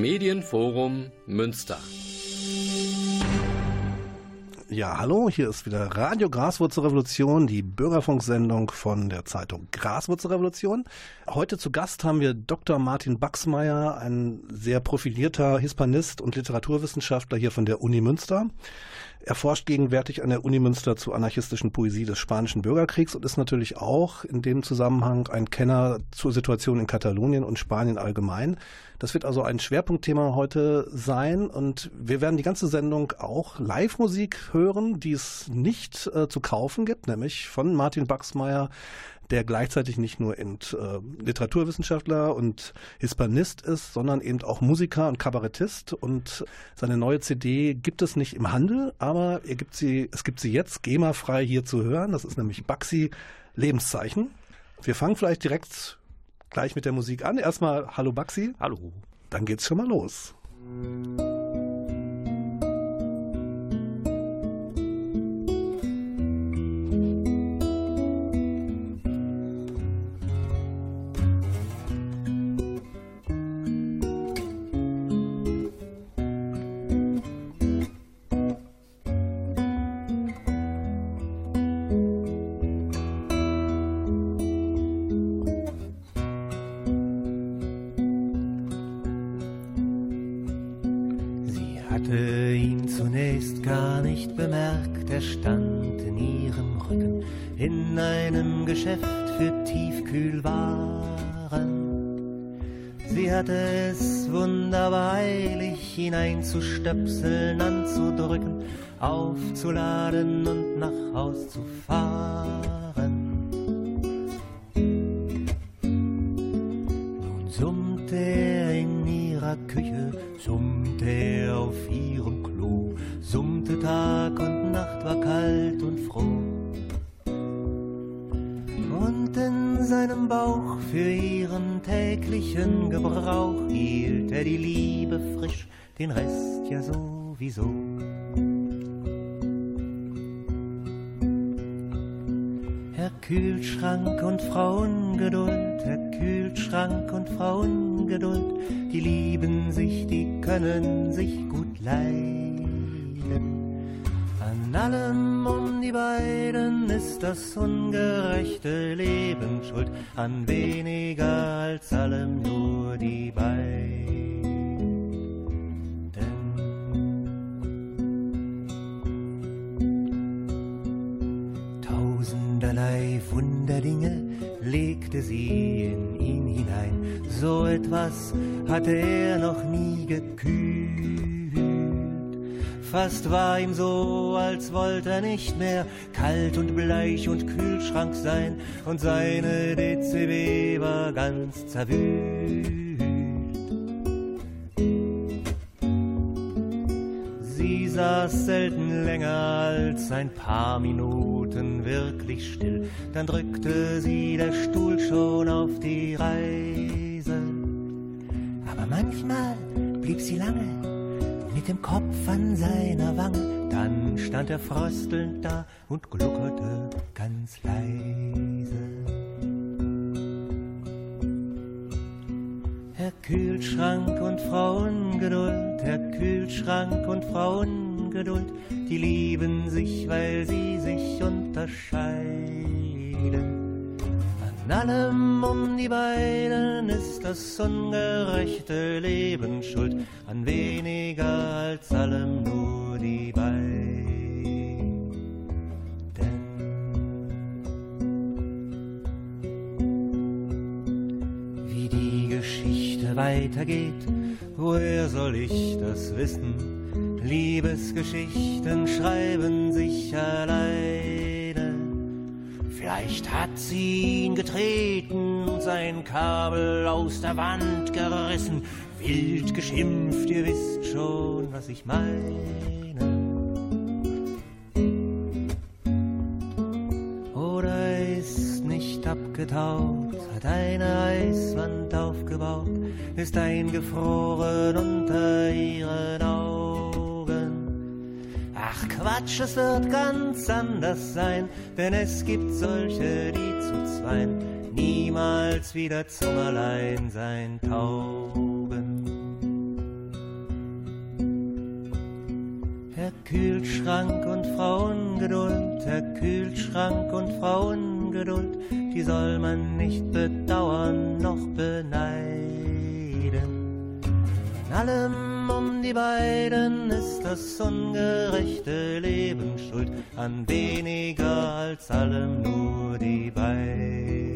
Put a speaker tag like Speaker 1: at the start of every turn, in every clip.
Speaker 1: Medienforum Münster.
Speaker 2: Ja, hallo, hier ist wieder Radio Graswurzelrevolution, die Bürgerfunksendung von der Zeitung Graswurzelrevolution. Heute zu Gast haben wir Dr. Martin Baxmeier, ein sehr profilierter Hispanist und Literaturwissenschaftler hier von der Uni Münster. Er forscht gegenwärtig an der Uni Münster zur anarchistischen Poesie des Spanischen Bürgerkriegs und ist natürlich auch in dem Zusammenhang ein Kenner zur Situation in Katalonien und Spanien allgemein. Das wird also ein Schwerpunktthema heute sein und wir werden die ganze Sendung auch Live-Musik hören, die es nicht äh, zu kaufen gibt, nämlich von Martin Baxmeier, der gleichzeitig nicht nur eben, äh, Literaturwissenschaftler und Hispanist ist, sondern eben auch Musiker und Kabarettist. Und seine neue CD gibt es nicht im Handel, aber er gibt sie, es gibt sie jetzt GEMA-frei hier zu hören. Das ist nämlich Baxi Lebenszeichen. Wir fangen vielleicht direkt gleich mit der Musik an. Erstmal Hallo Baxi.
Speaker 3: Hallo.
Speaker 2: Dann geht's schon mal los.
Speaker 4: Hineinzustöpseln, anzudrücken, aufzuladen und nach Haus zu fahren. Nun summt er in ihrer Küche, summt er auf ihrem Klo, summte Tag und Nacht war kalt und froh. Seinem Bauch für ihren täglichen Gebrauch hielt er die Liebe frisch den Rest ja sowieso. Herr Kühlschrank und Frauengeduld, Herr Kühlschrank und Frauengeduld, die lieben sich, die können sich gut leiden. An allem um die beiden ist das ungerechte Leben schuld, an weniger als allem nur die beiden. Wunderdinge legte sie in ihn hinein. So etwas hatte er noch nie gekühlt. Fast war ihm so, als wollte er nicht mehr kalt und bleich und Kühlschrank sein und seine DCB war ganz zerwühlt. Sie saß selten länger als ein paar Minuten wirklich still, dann drückte sie der Stuhl schon auf die Reise. Aber manchmal blieb sie lange mit dem Kopf an seiner Wange, dann stand er fröstelnd da und gluckerte ganz leise. Herr Kühlschrank und Frauengeduld, Herr Kühlschrank und Frauengeduld, die lieben sich, weil sie sich unterscheiden. An allem um die beiden ist das ungerechte Leben schuld, an weniger als allem nur die beiden. weitergeht, woher soll ich das wissen? Liebesgeschichten schreiben sich alleine. Vielleicht hat sie ihn getreten und sein Kabel aus der Wand gerissen. Wild geschimpft, ihr wisst schon, was ich meine. Oder ist nicht abgetaucht, hat eine Eiswand aufgebaut ist eingefroren unter ihren Augen. Ach Quatsch, es wird ganz anders sein, denn es gibt solche, die zu zweien niemals wieder zum Alleinsein tauben. Herr Kühlschrank und Frauengeduld, Herr Kühlschrank und Frauengeduld, die soll man nicht bedauern noch beneiden. In allem um die beiden ist das ungerechte Leben schuld, an weniger als allem nur die beiden.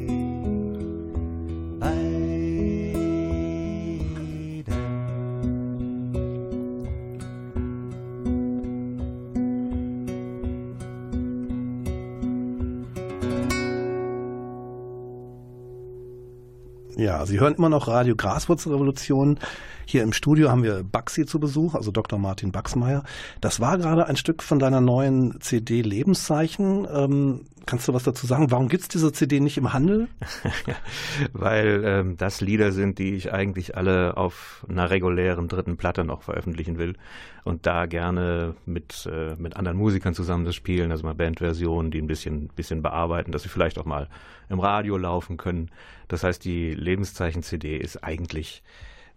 Speaker 2: Ja, Sie hören immer noch Radio Graswurzelrevolution. Hier im Studio haben wir Baxi zu Besuch, also Dr. Martin Baxmeier. Das war gerade ein Stück von deiner neuen CD Lebenszeichen. Ähm, kannst du was dazu sagen? Warum gibt's diese CD nicht im Handel?
Speaker 1: Weil ähm, das Lieder sind, die ich eigentlich alle auf einer regulären dritten Platte noch veröffentlichen will und da gerne mit, äh, mit anderen Musikern zusammen das spielen, also mal Bandversionen, die ein bisschen, bisschen bearbeiten, dass sie vielleicht auch mal im Radio laufen können. Das heißt, die Lebenszeichen-CD ist eigentlich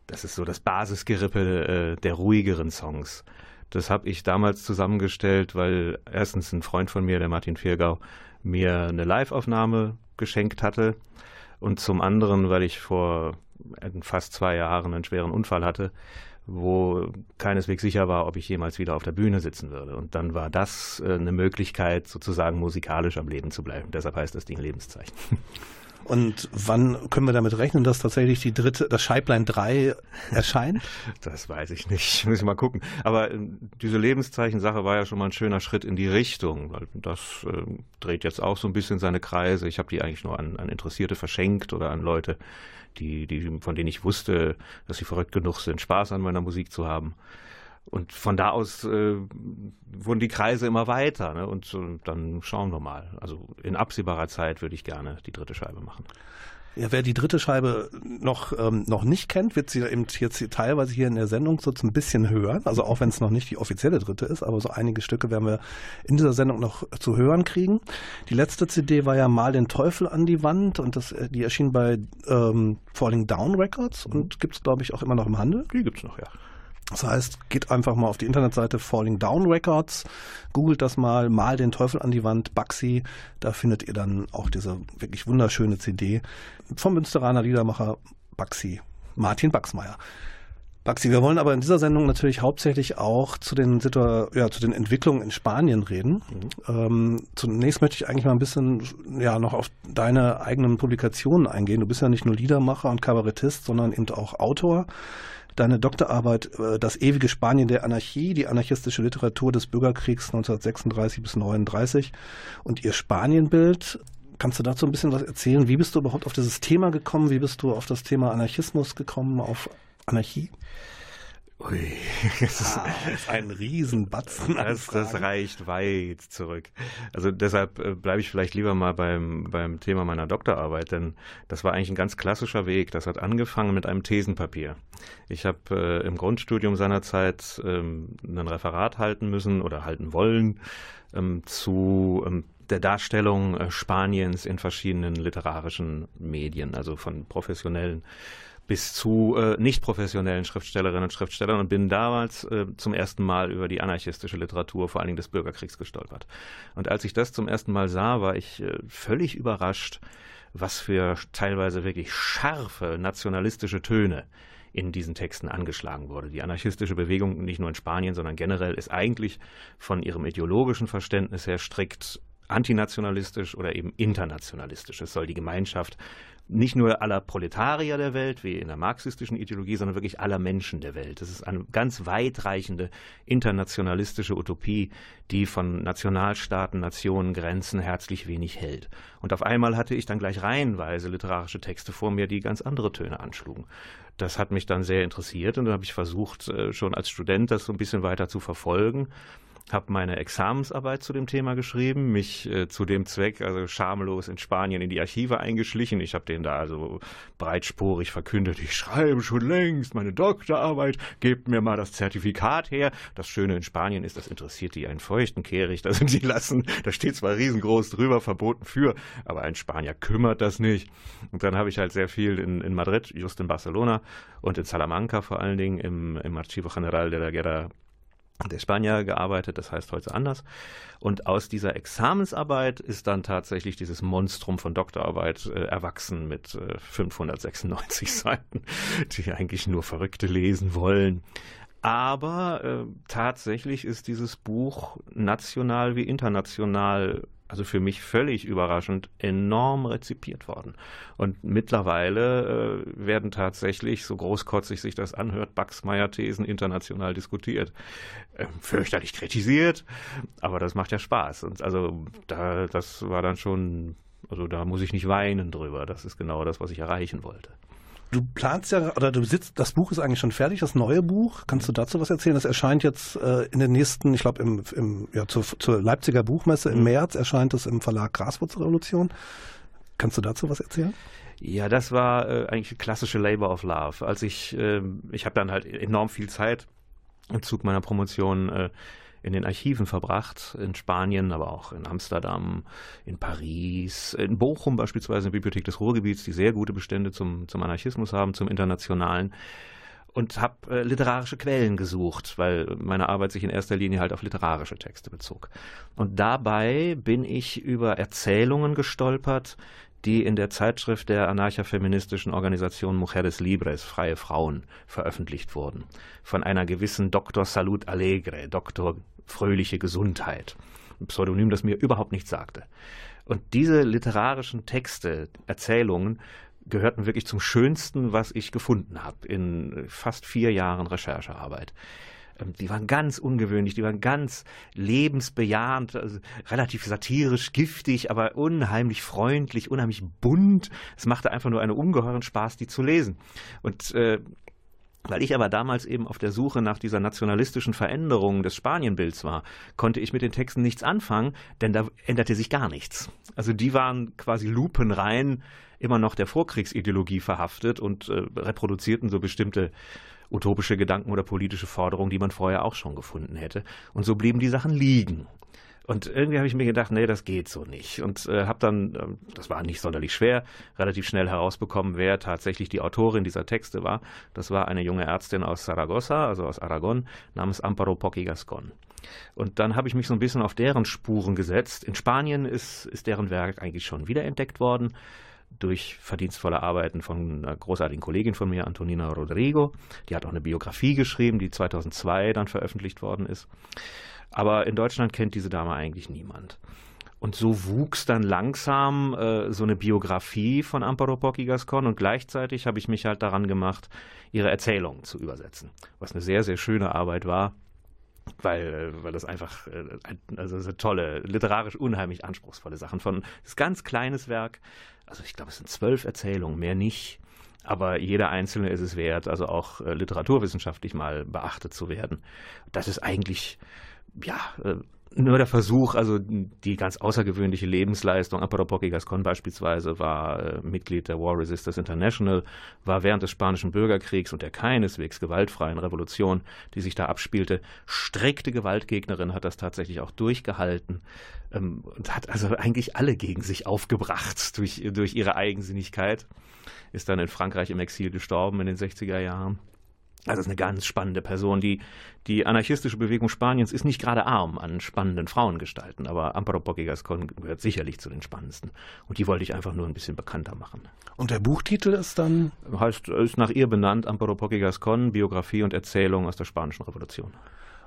Speaker 1: das ist so das Basisgerippe äh, der ruhigeren Songs. Das habe ich damals zusammengestellt, weil erstens ein Freund von mir, der Martin Viergau, mir eine Live-Aufnahme geschenkt hatte und zum anderen, weil ich vor fast zwei Jahren einen schweren Unfall hatte, wo keineswegs sicher war, ob ich jemals wieder auf der Bühne sitzen würde. Und dann war das äh, eine Möglichkeit, sozusagen musikalisch am Leben zu bleiben. Deshalb heißt das Ding Lebenszeichen.
Speaker 2: Und wann können wir damit rechnen, dass tatsächlich die dritte, das Scheiblein 3 erscheint?
Speaker 1: Das weiß ich nicht. Muss ich mal gucken. Aber äh, diese Lebenszeichen-Sache war ja schon mal ein schöner Schritt in die Richtung, das äh, dreht jetzt auch so ein bisschen seine Kreise. Ich habe die eigentlich nur an, an Interessierte verschenkt oder an Leute, die, die, von denen ich wusste, dass sie verrückt genug sind, Spaß an meiner Musik zu haben. Und von da aus äh, wurden die Kreise immer weiter. Ne? Und äh, dann schauen wir mal. Also in absehbarer Zeit würde ich gerne die dritte Scheibe machen.
Speaker 2: Ja, wer die dritte Scheibe noch, ähm, noch nicht kennt, wird sie eben jetzt teilweise hier in der Sendung so ein bisschen hören. Also auch wenn es noch nicht die offizielle dritte ist, aber so einige Stücke werden wir in dieser Sendung noch zu hören kriegen. Die letzte CD war ja Mal den Teufel an die Wand und das, die erschien bei ähm, Falling Down Records und gibt es, glaube ich, auch immer noch im Handel.
Speaker 1: Die gibt es noch, ja.
Speaker 2: Das heißt, geht einfach mal auf die Internetseite Falling Down Records, googelt das mal, mal den Teufel an die Wand, Baxi, da findet ihr dann auch diese wirklich wunderschöne CD vom Münsteraner Liedermacher Baxi, Martin Baxmeier. Baxi, wir wollen aber in dieser Sendung natürlich hauptsächlich auch zu den, Situ ja, zu den Entwicklungen in Spanien reden. Mhm. Ähm, zunächst möchte ich eigentlich mal ein bisschen ja, noch auf deine eigenen Publikationen eingehen. Du bist ja nicht nur Liedermacher und Kabarettist, sondern eben auch Autor deine Doktorarbeit äh, Das ewige Spanien der Anarchie, die anarchistische Literatur des Bürgerkriegs 1936 bis 1939 und ihr Spanienbild. Kannst du dazu ein bisschen was erzählen? Wie bist du überhaupt auf dieses Thema gekommen? Wie bist du auf das Thema Anarchismus gekommen, auf Anarchie?
Speaker 1: Ui,
Speaker 2: das ah, ist ein Riesenbatzen.
Speaker 1: Das, das reicht weit zurück. Also deshalb äh, bleibe ich vielleicht lieber mal beim, beim Thema meiner Doktorarbeit, denn das war eigentlich ein ganz klassischer Weg. Das hat angefangen mit einem Thesenpapier. Ich habe äh, im Grundstudium seinerzeit ähm, ein Referat halten müssen oder halten wollen ähm, zu ähm, der Darstellung äh, Spaniens in verschiedenen literarischen Medien, also von professionellen bis zu äh, nicht professionellen Schriftstellerinnen und Schriftstellern und bin damals äh, zum ersten Mal über die anarchistische Literatur, vor allen Dingen des Bürgerkriegs, gestolpert. Und als ich das zum ersten Mal sah, war ich äh, völlig überrascht, was für teilweise wirklich scharfe nationalistische Töne in diesen Texten angeschlagen wurde. Die anarchistische Bewegung, nicht nur in Spanien, sondern generell, ist eigentlich von ihrem ideologischen Verständnis her strikt antinationalistisch oder eben internationalistisch. Es soll die Gemeinschaft nicht nur aller Proletarier der Welt, wie in der marxistischen Ideologie, sondern wirklich aller Menschen der Welt. Das ist eine ganz weitreichende internationalistische Utopie, die von Nationalstaaten, Nationen, Grenzen herzlich wenig hält. Und auf einmal hatte ich dann gleich reihenweise literarische Texte vor mir, die ganz andere Töne anschlugen. Das hat mich dann sehr interessiert und dann habe ich versucht, äh, schon als Student das so ein bisschen weiter zu verfolgen habe meine Examensarbeit zu dem Thema geschrieben, mich äh, zu dem Zweck, also schamlos in Spanien in die Archive eingeschlichen. Ich habe denen da also breitspurig verkündet, ich schreibe schon längst meine Doktorarbeit, gebt mir mal das Zertifikat her. Das Schöne in Spanien ist, das interessiert die einen feuchten Kehricht, da sind sie lassen, da steht zwar riesengroß drüber, verboten für, aber ein Spanier kümmert das nicht. Und dann habe ich halt sehr viel in, in Madrid, just in Barcelona und in Salamanca vor allen Dingen im, im Archivo General de la Guerra der Spanier gearbeitet, das heißt heute anders. Und aus dieser Examensarbeit ist dann tatsächlich dieses Monstrum von Doktorarbeit äh, erwachsen mit äh, 596 Seiten, die eigentlich nur Verrückte lesen wollen. Aber äh, tatsächlich ist dieses Buch national wie international also für mich völlig überraschend, enorm rezipiert worden. Und mittlerweile äh, werden tatsächlich, so großkotzig sich das anhört, Baxmeyer-Thesen international diskutiert. Äh, fürchterlich kritisiert, aber das macht ja Spaß. Und also da, das war dann schon, also da muss ich nicht weinen drüber. Das ist genau das, was ich erreichen wollte.
Speaker 2: Du planst ja, oder du sitzt, das Buch ist eigentlich schon fertig, das neue Buch. Kannst du dazu was erzählen? Das erscheint jetzt äh, in den nächsten, ich glaube, im, im, ja, zur, zur Leipziger Buchmesse im mhm. März erscheint es im Verlag Graswurzelrevolution. Kannst du dazu was erzählen?
Speaker 1: Ja, das war äh, eigentlich klassische Labor of Love. Als ich, äh, ich habe dann halt enorm viel Zeit im Zug meiner Promotion äh, in den Archiven verbracht, in Spanien, aber auch in Amsterdam, in Paris, in Bochum beispielsweise, in der Bibliothek des Ruhrgebiets, die sehr gute Bestände zum, zum Anarchismus haben, zum Internationalen und habe äh, literarische Quellen gesucht, weil meine Arbeit sich in erster Linie halt auf literarische Texte bezog. Und dabei bin ich über Erzählungen gestolpert, die in der Zeitschrift der anarchafeministischen Organisation Mujeres Libres, Freie Frauen, veröffentlicht wurden. Von einer gewissen Dr. Salud Alegre, Dr. Fröhliche Gesundheit. Ein Pseudonym, das mir überhaupt nichts sagte. Und diese literarischen Texte, Erzählungen, gehörten wirklich zum Schönsten, was ich gefunden habe in fast vier Jahren Recherchearbeit. Ähm, die waren ganz ungewöhnlich, die waren ganz lebensbejahend, also relativ satirisch, giftig, aber unheimlich freundlich, unheimlich bunt. Es machte einfach nur einen ungeheuren Spaß, die zu lesen. Und äh, weil ich aber damals eben auf der Suche nach dieser nationalistischen Veränderung des Spanienbilds war, konnte ich mit den Texten nichts anfangen, denn da änderte sich gar nichts. Also die waren quasi lupenrein immer noch der Vorkriegsideologie verhaftet und äh, reproduzierten so bestimmte utopische Gedanken oder politische Forderungen, die man vorher auch schon gefunden hätte. Und so blieben die Sachen liegen. Und irgendwie habe ich mir gedacht, nee, das geht so nicht. Und äh, habe dann, äh, das war nicht sonderlich schwer, relativ schnell herausbekommen, wer tatsächlich die Autorin dieser Texte war. Das war eine junge Ärztin aus Saragossa, also aus Aragon, namens Amparo Pocky Gascon. Und dann habe ich mich so ein bisschen auf deren Spuren gesetzt. In Spanien ist, ist deren Werk eigentlich schon wiederentdeckt worden durch verdienstvolle Arbeiten von einer großartigen Kollegin von mir, Antonina Rodrigo. Die hat auch eine Biografie geschrieben, die 2002 dann veröffentlicht worden ist. Aber in Deutschland kennt diese Dame eigentlich niemand. Und so wuchs dann langsam äh, so eine Biografie von Amparo Pocky Gascon und gleichzeitig habe ich mich halt daran gemacht, ihre Erzählungen zu übersetzen, was eine sehr, sehr schöne Arbeit war, weil, weil das einfach äh, also so tolle, literarisch unheimlich anspruchsvolle Sachen von das ganz kleines Werk also ich glaube, es sind zwölf Erzählungen, mehr nicht. Aber jeder einzelne ist es wert, also auch äh, literaturwissenschaftlich mal beachtet zu werden. Das ist eigentlich, ja, äh, nur der Versuch, also die ganz außergewöhnliche Lebensleistung, Aporopoki Gascon beispielsweise war äh, Mitglied der War Resisters International, war während des Spanischen Bürgerkriegs und der keineswegs gewaltfreien Revolution, die sich da abspielte, strikte Gewaltgegnerin, hat das tatsächlich auch durchgehalten ähm, und hat also eigentlich alle gegen sich aufgebracht durch, durch ihre Eigensinnigkeit. Ist dann in Frankreich im Exil gestorben in den 60er Jahren. Also ist eine ganz spannende Person. Die, die anarchistische Bewegung Spaniens ist nicht gerade arm an spannenden Frauengestalten, aber Amparo Pocky Gascon gehört sicherlich zu den spannendsten. Und die wollte ich einfach nur ein bisschen bekannter machen.
Speaker 2: Und der Buchtitel ist dann?
Speaker 1: Heißt, ist nach ihr benannt, Amparo Pocky Gascon, Biografie und Erzählung aus der Spanischen Revolution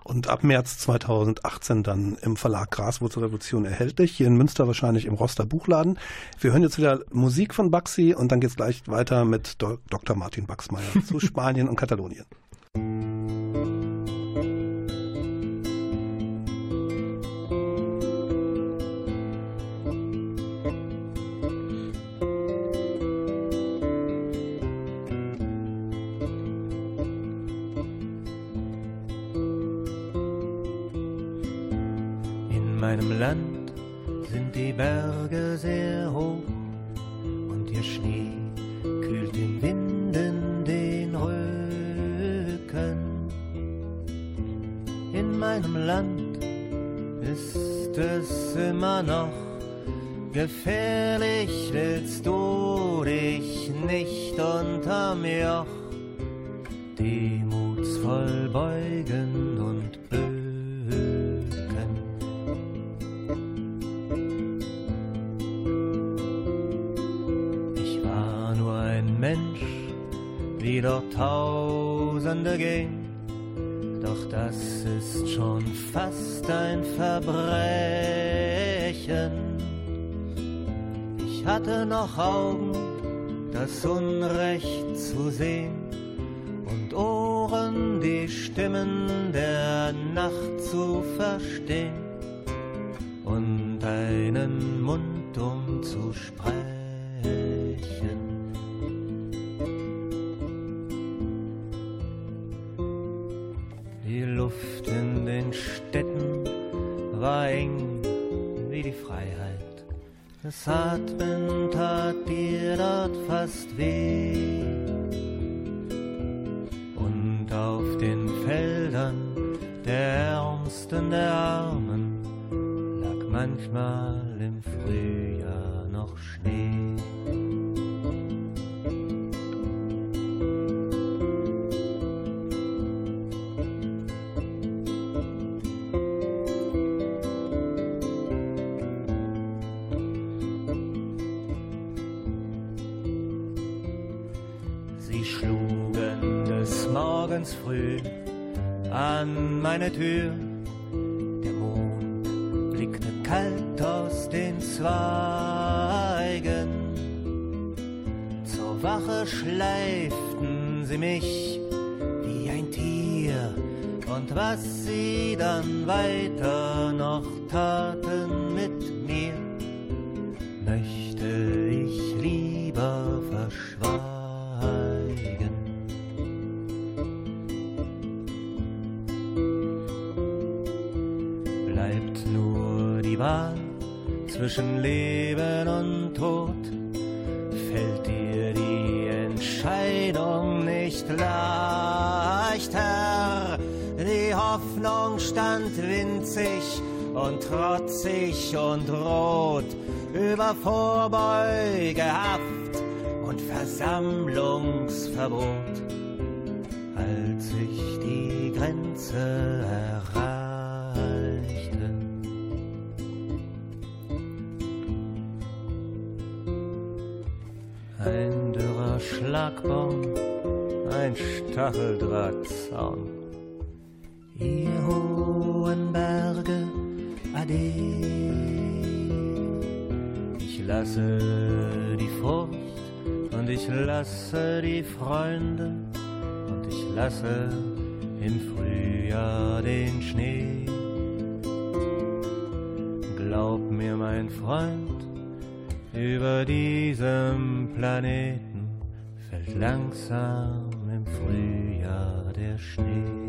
Speaker 2: und ab März 2018 dann im Verlag Graswurzelrevolution erhältlich. Hier in Münster wahrscheinlich im Roster Buchladen. Wir hören jetzt wieder Musik von Baxi und dann geht es gleich weiter mit Dr. Martin Baxmeier zu Spanien und Katalonien.
Speaker 4: Doch das ist schon fast ein Verbrechen. Ich hatte noch Augen, das Unrecht zu sehen und Ohren, die Stimmen der Nacht zu verstehen und einen Mund, um zu sprechen. Das Atmen tat dir dort fast weh. Und auf den Feldern der Ärmsten der Armen lag manchmal im meine Tür. Der Mond blickte kalt aus den Zweigen. Zur Wache schleiften sie mich wie ein Tier. Und was sie dann weiter Wahl zwischen Leben und Tod, fällt dir die Entscheidung nicht leichter. Die Hoffnung stand winzig und trotzig und rot über Vorbeugehaft und Versammlungsverbot, als ich die Grenze Schlagbaum, ein Stacheldrahtzaun. Ihr hohen Berge, ade. Ich lasse die Furcht und ich lasse die Freunde und ich lasse im Frühjahr den Schnee. Glaub mir, mein Freund, über diesem fällt langsam im Frühjahr der Schnee.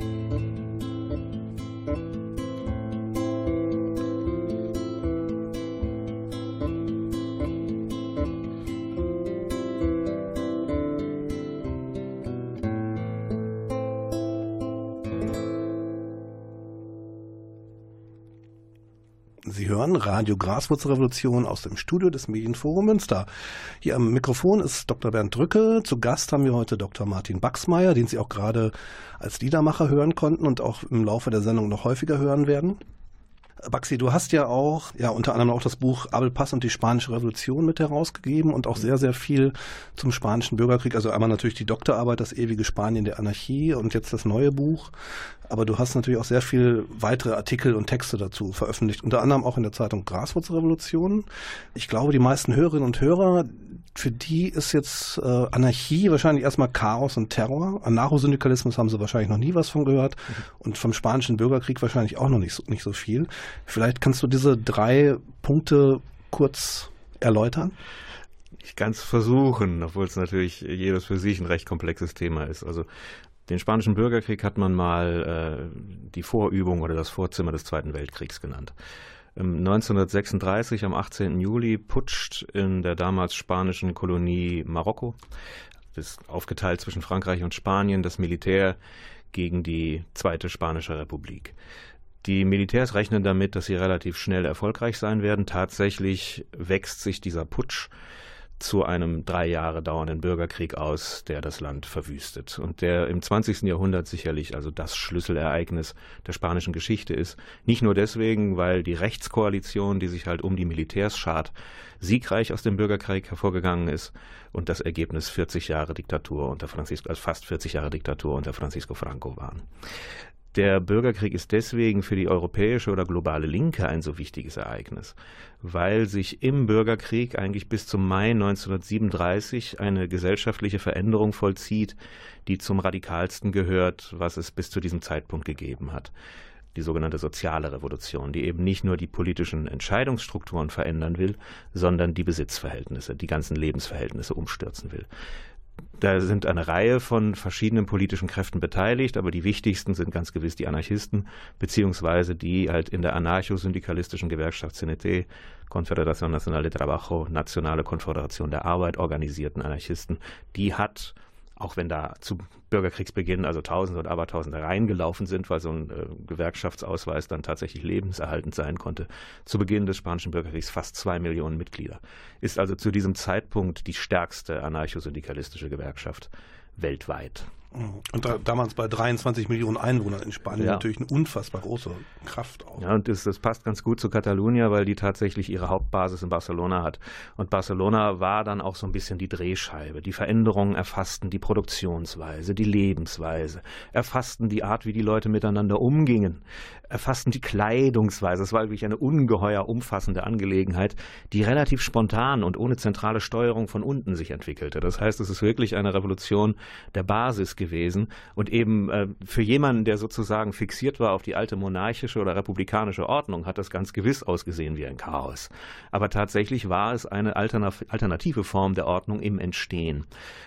Speaker 2: Radio Graswurzelrevolution aus dem Studio des Medienforum Münster. Hier am Mikrofon ist Dr. Bernd Drücke. Zu Gast haben wir heute Dr. Martin Baxmeier, den Sie auch gerade als Liedermacher hören konnten und auch im Laufe der Sendung noch häufiger hören werden. Baxi, du hast ja auch, ja, unter anderem auch das Buch Abel Pass und die Spanische Revolution mit herausgegeben und auch sehr, sehr viel zum Spanischen Bürgerkrieg. Also einmal natürlich die Doktorarbeit, das ewige Spanien der Anarchie und jetzt das neue Buch. Aber du hast natürlich auch sehr viel weitere Artikel und Texte dazu veröffentlicht, unter anderem auch in der Zeitung Graswurzelrevolution. Ich glaube, die meisten Hörerinnen und Hörer, für die ist jetzt äh, Anarchie wahrscheinlich erstmal Chaos und Terror. Anarchosyndikalismus haben sie wahrscheinlich noch nie was von gehört und vom Spanischen Bürgerkrieg wahrscheinlich auch noch nicht so, nicht so viel. Vielleicht kannst du diese drei Punkte kurz erläutern?
Speaker 1: Ich kann es versuchen, obwohl es natürlich jedes für sich ein recht komplexes Thema ist. Also den Spanischen Bürgerkrieg hat man mal äh, die Vorübung oder das Vorzimmer des Zweiten Weltkriegs genannt. 1936, am 18. Juli, putscht in der damals spanischen Kolonie Marokko, das ist aufgeteilt zwischen Frankreich und Spanien, das Militär gegen die Zweite Spanische Republik. Die Militärs rechnen damit, dass sie relativ schnell erfolgreich sein werden. Tatsächlich wächst sich dieser Putsch zu einem drei Jahre dauernden Bürgerkrieg aus, der das Land verwüstet und der im 20. Jahrhundert sicherlich also das Schlüsselereignis der spanischen Geschichte ist. Nicht nur deswegen, weil die Rechtskoalition, die sich halt um die Militärs schart, siegreich aus dem Bürgerkrieg hervorgegangen ist und das Ergebnis 40 Jahre Diktatur unter Francisco, also fast 40 Jahre Diktatur unter Francisco Franco waren. Der Bürgerkrieg ist deswegen für die europäische oder globale Linke ein so wichtiges Ereignis, weil sich im Bürgerkrieg eigentlich bis zum Mai 1937 eine gesellschaftliche Veränderung vollzieht, die zum radikalsten gehört, was es bis zu diesem Zeitpunkt gegeben hat. Die sogenannte soziale Revolution, die eben nicht nur die politischen Entscheidungsstrukturen verändern will, sondern die Besitzverhältnisse, die ganzen Lebensverhältnisse umstürzen will. Da sind eine Reihe von verschiedenen politischen Kräften beteiligt, aber die wichtigsten sind ganz gewiss die Anarchisten, beziehungsweise die halt in der anarcho-syndikalistischen Gewerkschaft CNT, Confederación Nacional de Trabajo, Nationale Konföderation der Arbeit, organisierten Anarchisten. Die hat auch wenn da zu Bürgerkriegsbeginn also Tausende und Abertausende reingelaufen sind, weil so ein äh, Gewerkschaftsausweis dann tatsächlich lebenserhaltend sein konnte, zu Beginn des Spanischen Bürgerkriegs fast zwei Millionen Mitglieder. Ist also zu diesem Zeitpunkt die stärkste anarcho-syndikalistische Gewerkschaft weltweit.
Speaker 2: Und da, damals bei 23 Millionen Einwohnern in Spanien ja. natürlich eine unfassbar große Kraft
Speaker 1: auch. Ja, und das, das passt ganz gut zu Catalunya, weil die tatsächlich ihre Hauptbasis in Barcelona hat. Und Barcelona war dann auch so ein bisschen die Drehscheibe. Die Veränderungen erfassten die Produktionsweise, die Lebensweise, erfassten die Art, wie die Leute miteinander umgingen, erfassten die Kleidungsweise. Es war wirklich eine ungeheuer umfassende Angelegenheit, die relativ spontan und ohne zentrale Steuerung von unten sich entwickelte. Das heißt, es ist wirklich eine Revolution der Basis gewesen und eben äh, für jemanden, der sozusagen fixiert war auf die alte monarchische oder republikanische Ordnung, hat das ganz gewiss ausgesehen wie ein Chaos. Aber tatsächlich war es eine alternative Form der Ordnung im Entstehen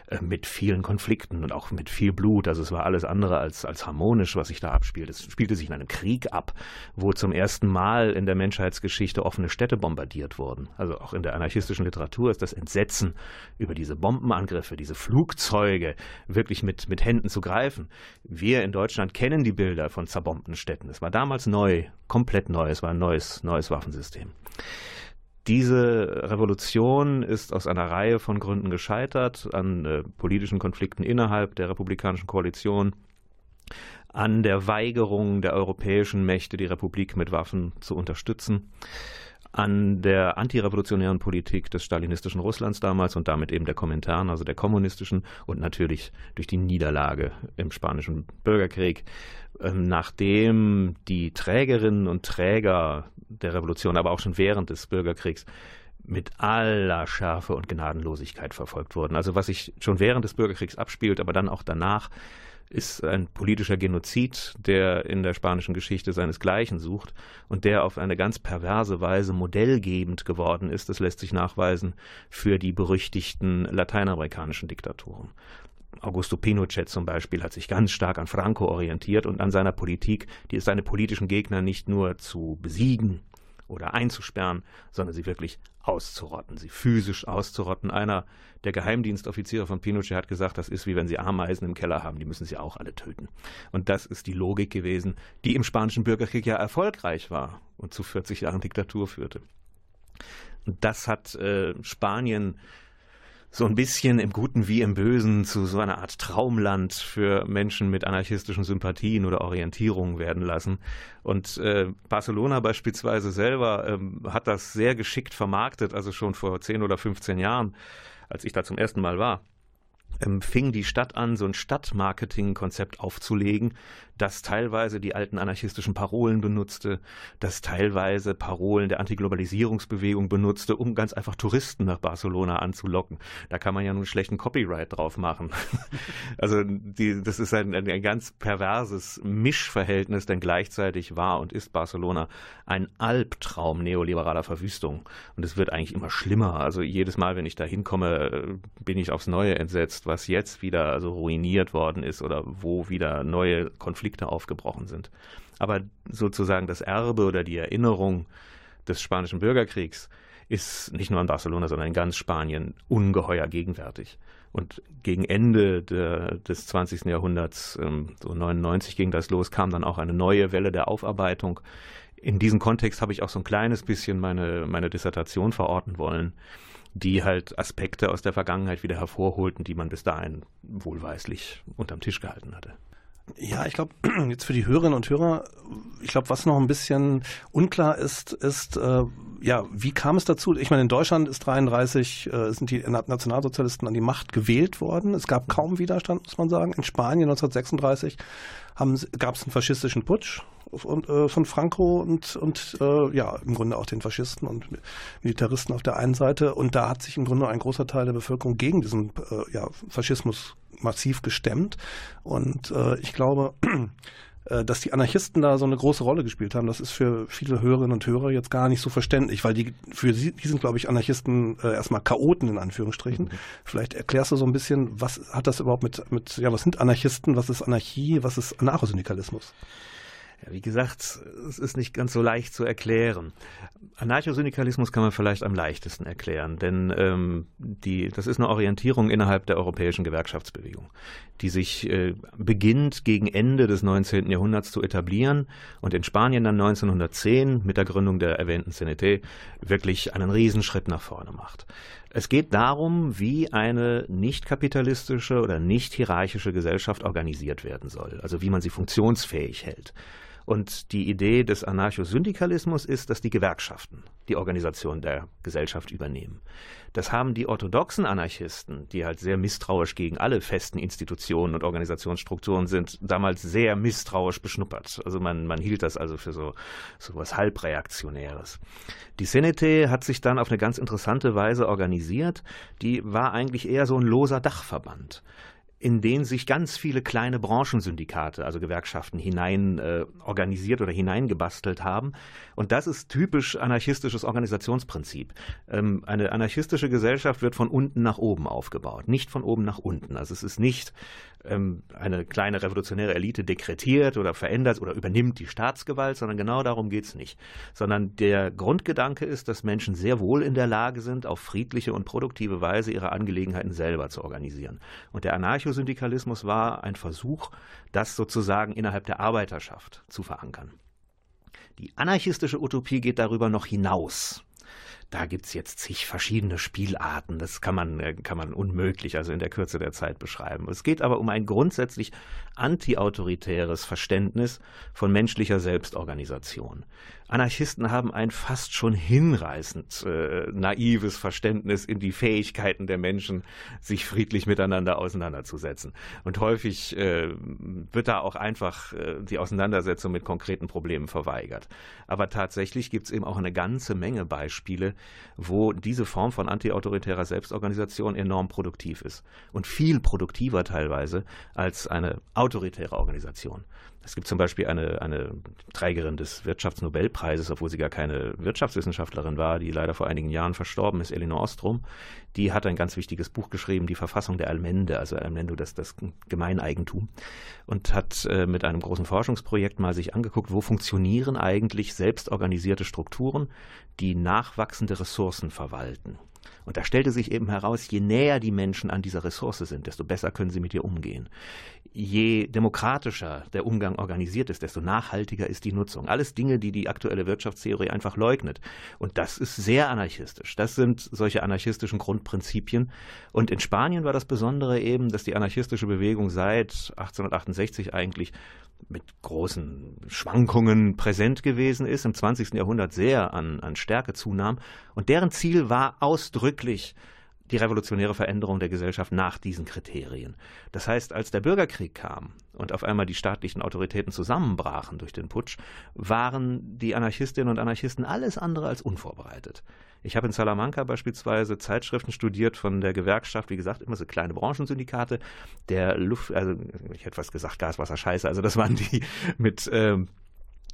Speaker 1: äh, mit vielen Konflikten und auch mit viel Blut. Also es war alles andere als, als harmonisch, was sich da abspielt. Es spielte sich in einem Krieg ab, wo zum ersten Mal in der Menschheitsgeschichte offene Städte bombardiert wurden. Also auch in der anarchistischen Literatur ist das Entsetzen über diese Bombenangriffe, diese Flugzeuge wirklich mit, mit Händen zu greifen. Wir in Deutschland kennen die Bilder von zerbombten Städten. Es war damals neu, komplett neu. Es war ein neues, neues Waffensystem. Diese Revolution ist aus einer Reihe von Gründen gescheitert, an äh, politischen Konflikten innerhalb der republikanischen Koalition, an der Weigerung der europäischen Mächte, die Republik mit Waffen zu unterstützen an der antirevolutionären Politik des stalinistischen Russlands damals und damit eben der Kommentaren, also der kommunistischen und natürlich durch die Niederlage im spanischen Bürgerkrieg, ähm, nachdem die Trägerinnen und Träger der Revolution, aber auch schon während des Bürgerkriegs mit aller Schärfe und Gnadenlosigkeit verfolgt wurden. Also was sich schon während des Bürgerkriegs abspielt, aber dann auch danach, ist ein politischer Genozid, der in der spanischen Geschichte seinesgleichen sucht und der auf eine ganz perverse Weise modellgebend geworden ist. Das lässt sich nachweisen für die berüchtigten lateinamerikanischen Diktaturen. Augusto Pinochet zum Beispiel hat sich ganz stark an Franco orientiert und an seiner Politik, die ist seine politischen Gegner nicht nur zu besiegen, oder einzusperren, sondern sie wirklich auszurotten, sie physisch auszurotten. Einer der Geheimdienstoffiziere von Pinochet hat gesagt, das ist wie wenn sie Ameisen im Keller haben, die müssen sie auch alle töten. Und das ist die Logik gewesen, die im spanischen Bürgerkrieg ja erfolgreich war und zu 40 Jahren Diktatur führte. Und das hat äh, Spanien so ein bisschen im Guten wie im Bösen zu so einer Art Traumland für Menschen mit anarchistischen Sympathien oder Orientierungen werden lassen. Und äh, Barcelona beispielsweise selber ähm, hat das sehr geschickt vermarktet, also schon vor 10 oder 15 Jahren, als ich da zum ersten Mal war ähm, fing die Stadt an, so ein Stadtmarketing-Konzept aufzulegen, das teilweise die alten anarchistischen Parolen benutzte, das teilweise Parolen der Antiglobalisierungsbewegung benutzte, um ganz einfach Touristen nach Barcelona anzulocken. Da kann man ja nun schlechten Copyright drauf machen. also die, das ist ein, ein, ganz perverses Mischverhältnis, denn gleichzeitig war und ist Barcelona ein Albtraum neoliberaler Verwüstung. Und es wird eigentlich immer schlimmer. Also jedes Mal, wenn ich da hinkomme, bin ich aufs Neue entsetzt, was jetzt wieder also ruiniert worden ist oder wo wieder neue Konflikte Konflikte aufgebrochen sind. Aber sozusagen das Erbe oder die Erinnerung des spanischen Bürgerkriegs ist nicht nur in Barcelona, sondern in ganz Spanien ungeheuer gegenwärtig. Und gegen Ende der, des 20. Jahrhunderts, ähm, so 99 ging das los, kam dann auch eine neue Welle der Aufarbeitung. In diesem Kontext habe ich auch so ein kleines bisschen meine, meine Dissertation verorten wollen die halt Aspekte aus der Vergangenheit wieder hervorholten, die man bis dahin wohlweislich unterm Tisch gehalten hatte.
Speaker 2: Ja, ich glaube, jetzt für die Hörerinnen und Hörer, ich glaube, was noch ein bisschen unklar ist, ist, äh, ja, wie kam es dazu? Ich meine, in Deutschland ist 33, äh, sind die Nationalsozialisten an die Macht gewählt worden. Es gab kaum Widerstand, muss man sagen. In Spanien 1936 gab es einen faschistischen Putsch und, äh, von Franco und, und äh, ja, im Grunde auch den Faschisten und Militaristen auf der einen Seite. Und da hat sich im Grunde ein großer Teil der Bevölkerung gegen diesen äh, ja, Faschismus massiv gestemmt. Und äh, ich glaube, äh, dass die Anarchisten da so eine große Rolle gespielt haben, das ist für viele Hörerinnen und Hörer jetzt gar nicht so verständlich, weil die für sie, die sind, glaube ich, Anarchisten äh, erstmal Chaoten in Anführungsstrichen. Mhm. Vielleicht erklärst du so ein bisschen, was hat das überhaupt mit, mit, ja, was sind Anarchisten, was ist Anarchie, was ist Anarchosyndikalismus?
Speaker 1: Ja, wie gesagt, es ist nicht ganz so leicht zu erklären. Anarchosyndikalismus kann man vielleicht am leichtesten erklären, denn ähm, die, das ist eine Orientierung innerhalb der europäischen Gewerkschaftsbewegung, die sich äh, beginnt gegen Ende des 19. Jahrhunderts zu etablieren und in Spanien dann 1910 mit der Gründung der erwähnten CNT wirklich einen Riesenschritt nach vorne macht. Es geht darum, wie eine nicht kapitalistische oder nicht hierarchische Gesellschaft organisiert werden soll, also wie man sie funktionsfähig hält. Und die Idee des Anarchosyndikalismus ist, dass die Gewerkschaften die Organisation der Gesellschaft übernehmen. Das haben die orthodoxen Anarchisten, die halt sehr misstrauisch gegen alle festen Institutionen und Organisationsstrukturen sind, damals sehr misstrauisch beschnuppert. Also man, man hielt das also für so, so was halbreaktionäres. Die CNT hat sich dann auf eine ganz interessante Weise organisiert. Die war eigentlich eher so ein loser Dachverband in den sich ganz viele kleine Branchensyndikate, also Gewerkschaften, hinein äh, organisiert oder hineingebastelt haben. Und das ist typisch anarchistisches Organisationsprinzip. Ähm, eine anarchistische Gesellschaft wird von unten nach oben aufgebaut, nicht von oben nach unten. Also es ist nicht eine kleine revolutionäre Elite dekretiert oder verändert oder übernimmt die Staatsgewalt, sondern genau darum geht es nicht. Sondern der Grundgedanke ist, dass Menschen sehr wohl in der Lage sind, auf friedliche und produktive Weise ihre Angelegenheiten selber zu organisieren. Und der Anarchosyndikalismus war ein Versuch, das sozusagen innerhalb der Arbeiterschaft zu verankern. Die anarchistische Utopie geht darüber noch hinaus. Da gibt es jetzt zig verschiedene Spielarten. Das kann man, äh, kann man unmöglich, also in der Kürze der Zeit beschreiben. Es geht aber um ein grundsätzlich antiautoritäres Verständnis von menschlicher Selbstorganisation. Anarchisten haben ein fast schon hinreißend äh, naives Verständnis in die Fähigkeiten der Menschen, sich friedlich miteinander auseinanderzusetzen. Und häufig äh, wird da auch einfach äh, die Auseinandersetzung mit konkreten Problemen verweigert. Aber tatsächlich gibt es eben auch eine ganze Menge Beispiele, wo diese Form von antiautoritärer Selbstorganisation enorm produktiv ist. Und viel produktiver teilweise als eine autoritäre Organisation. Es gibt zum Beispiel eine, eine Trägerin des Wirtschaftsnobelpreises, obwohl sie gar keine Wirtschaftswissenschaftlerin war, die leider vor einigen Jahren verstorben ist, Elinor Ostrom. Die hat ein ganz wichtiges Buch geschrieben, die Verfassung der Allmende, also Allmende, das, das Gemeineigentum, und hat äh, mit einem großen Forschungsprojekt mal sich angeguckt, wo funktionieren eigentlich selbstorganisierte Strukturen, die nachwachsende Ressourcen verwalten. Und da stellte sich eben heraus, je näher die Menschen an dieser Ressource sind, desto besser können sie mit ihr umgehen. Je demokratischer der Umgang organisiert ist, desto nachhaltiger ist die Nutzung. Alles Dinge, die die aktuelle Wirtschaftstheorie einfach leugnet. Und das ist sehr anarchistisch. Das sind solche anarchistischen Grundprinzipien. Und in Spanien war das Besondere eben, dass die anarchistische Bewegung seit 1868 eigentlich mit großen Schwankungen präsent gewesen ist, im 20. Jahrhundert sehr an, an Stärke zunahm. Und deren Ziel war ausdrücklich die revolutionäre Veränderung der Gesellschaft nach diesen Kriterien. Das heißt, als der Bürgerkrieg kam und auf einmal die staatlichen Autoritäten zusammenbrachen durch den Putsch, waren die Anarchistinnen und Anarchisten alles andere als unvorbereitet. Ich habe in Salamanca beispielsweise Zeitschriften studiert von der Gewerkschaft, wie gesagt, immer so kleine Branchensyndikate, der Luft, also ich hätte was gesagt, Gas, Wasser, Scheiße, also das waren die mit ähm,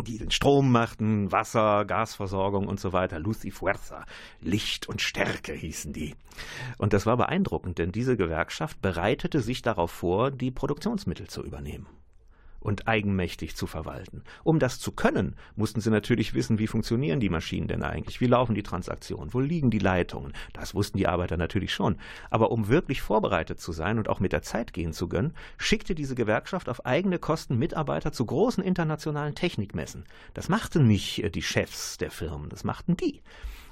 Speaker 1: die den Strom machten, Wasser, Gasversorgung und so weiter. Luz y Fuerza, Licht und Stärke hießen die. Und das war beeindruckend, denn diese Gewerkschaft bereitete sich darauf vor, die Produktionsmittel zu übernehmen und eigenmächtig zu verwalten. Um das zu können, mussten sie natürlich wissen, wie funktionieren die Maschinen denn eigentlich, wie laufen die Transaktionen, wo liegen die Leitungen. Das wussten die Arbeiter natürlich schon. Aber um wirklich vorbereitet zu sein und auch mit der Zeit gehen zu können, schickte diese Gewerkschaft auf eigene Kosten Mitarbeiter zu großen internationalen Technikmessen. Das machten nicht äh, die Chefs der Firmen, das machten die.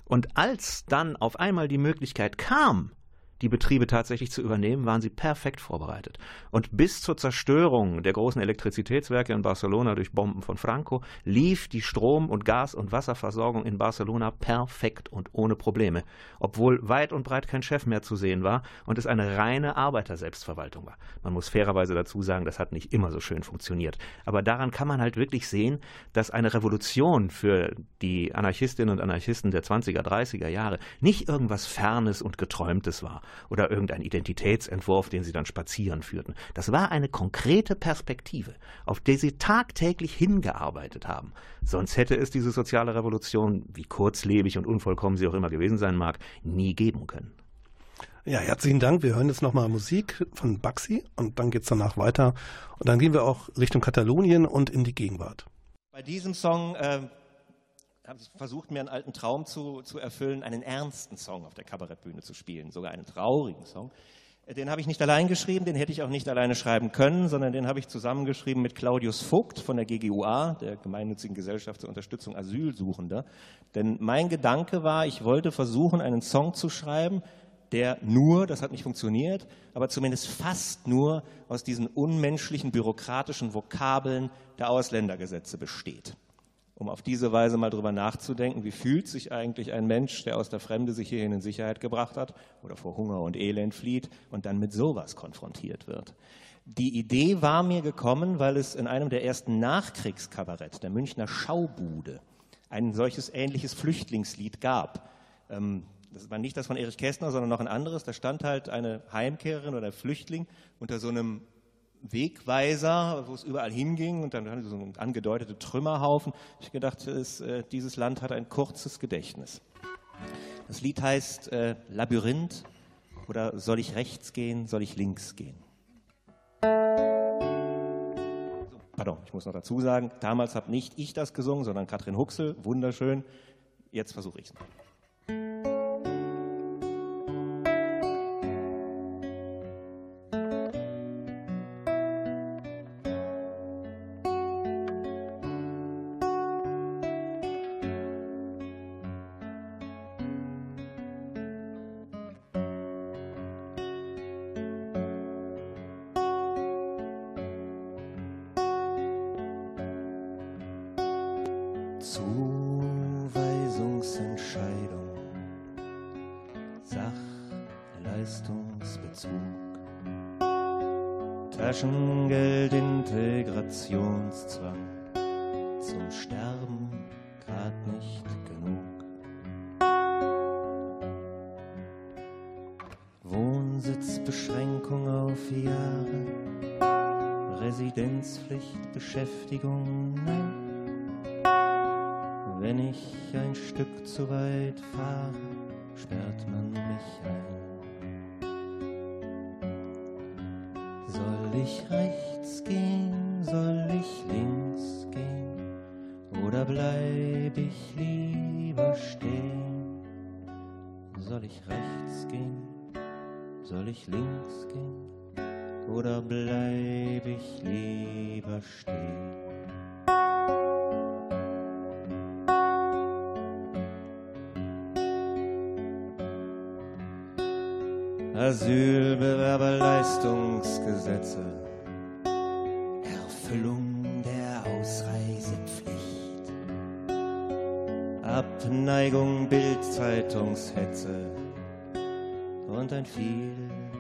Speaker 1: Und als dann auf einmal die Möglichkeit kam, die Betriebe tatsächlich zu übernehmen, waren sie perfekt vorbereitet. Und bis zur Zerstörung der großen Elektrizitätswerke in Barcelona durch Bomben von Franco lief die Strom- und Gas- und Wasserversorgung in Barcelona perfekt und ohne Probleme, obwohl weit und breit kein Chef mehr zu sehen war und es eine reine Arbeiterselbstverwaltung war. Man muss fairerweise dazu sagen, das hat nicht immer so schön funktioniert. Aber daran kann man halt wirklich sehen, dass eine Revolution für die Anarchistinnen und Anarchisten der 20er, 30er Jahre nicht irgendwas Fernes und Geträumtes war, oder irgendein Identitätsentwurf, den sie dann spazieren führten. Das war eine konkrete Perspektive, auf die sie tagtäglich hingearbeitet haben. Sonst hätte es diese soziale Revolution, wie kurzlebig und unvollkommen sie auch immer gewesen sein mag, nie geben können.
Speaker 2: Ja, herzlichen Dank. Wir hören jetzt nochmal Musik von Baxi und dann geht es danach weiter. Und dann gehen wir auch Richtung Katalonien und in die Gegenwart.
Speaker 4: Bei diesem Song äh, habe versucht, mir einen alten Traum zu, zu erfüllen, einen ernsten Song auf der Kabarettbühne zu spielen, sogar einen traurigen Song. Äh, den habe ich nicht allein geschrieben, den hätte ich auch nicht alleine schreiben können, sondern den habe ich zusammengeschrieben mit Claudius Vogt von der GGUA, der Gemeinnützigen Gesellschaft zur Unterstützung Asylsuchender. Denn mein Gedanke war, ich wollte versuchen, einen Song zu schreiben, der nur, das hat nicht funktioniert, aber zumindest fast nur aus diesen unmenschlichen bürokratischen Vokabeln der Ausländergesetze besteht um auf diese Weise mal drüber nachzudenken, wie fühlt sich eigentlich ein Mensch, der aus der Fremde sich hierhin in Sicherheit gebracht hat oder vor Hunger und Elend flieht und dann mit sowas konfrontiert wird. Die Idee war mir gekommen, weil es in einem der ersten Nachkriegskabarett, der Münchner Schaubude, ein solches ähnliches Flüchtlingslied gab. Ähm, das war nicht das von Erich Kästner, sondern noch ein anderes. Da stand halt eine Heimkehrerin oder ein Flüchtling unter so einem Wegweiser, wo es überall hinging und dann hatten so einen angedeuteten Trümmerhaufen. Ich gedacht, es, äh, dieses Land hat ein kurzes Gedächtnis. Das Lied heißt äh, Labyrinth oder soll ich rechts gehen, soll ich links gehen? Pardon, ich muss noch dazu sagen, damals habe nicht ich das gesungen, sondern Katrin Huxel, wunderschön. Jetzt versuche ich es. Taschengeldintegrationszwang zum Sterben grad nicht genug. Wohnsitzbeschränkung auf Jahre, Residenzpflicht, Beschäftigung,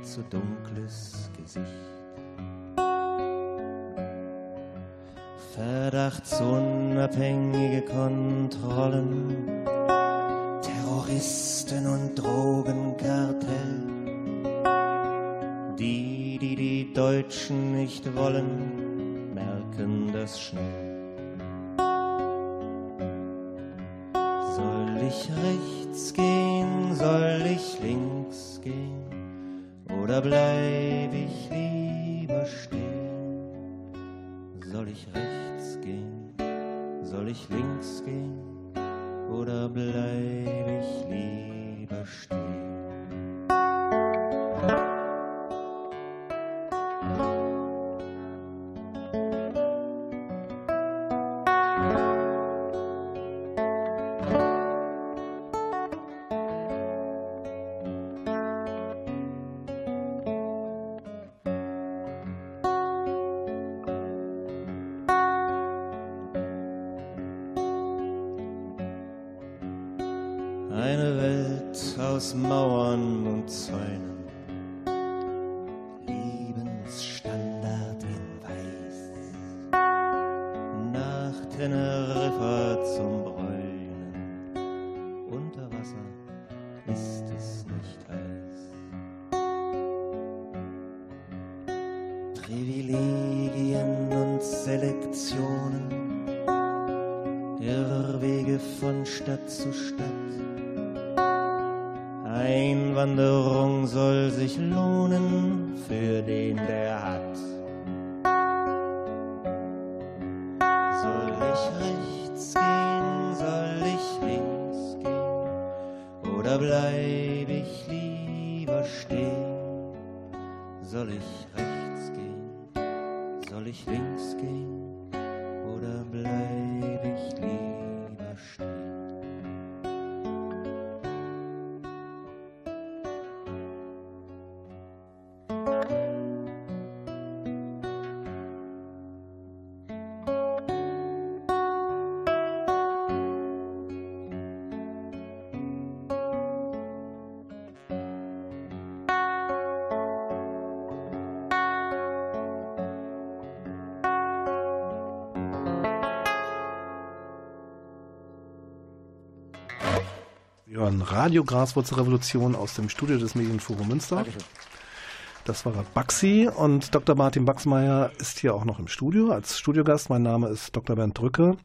Speaker 4: zu dunkles Gesicht. Verdachtsunabhängige Kontrollen, Terroristen und Drogenkartell die, die die Deutschen nicht wollen, merken das schnell. Soll ich rechts gehen, soll ich links gehen oder bleib ich lieber stehen? Soll ich rechts gehen, soll ich links gehen oder bleib ich lieber stehen?
Speaker 3: Einwanderung soll sich lohnen für den, der hat. Soll ich rechts gehen, soll ich links gehen oder bleib ich lieber stehen? Soll ich rechts gehen, soll ich links gehen
Speaker 2: Radio Graswurzelrevolution aus dem Studio des Medienforum Münster. Das war Baxi und Dr. Martin Baxmeier ist hier auch noch im Studio als Studiogast. Mein Name ist Dr. Bernd Drücke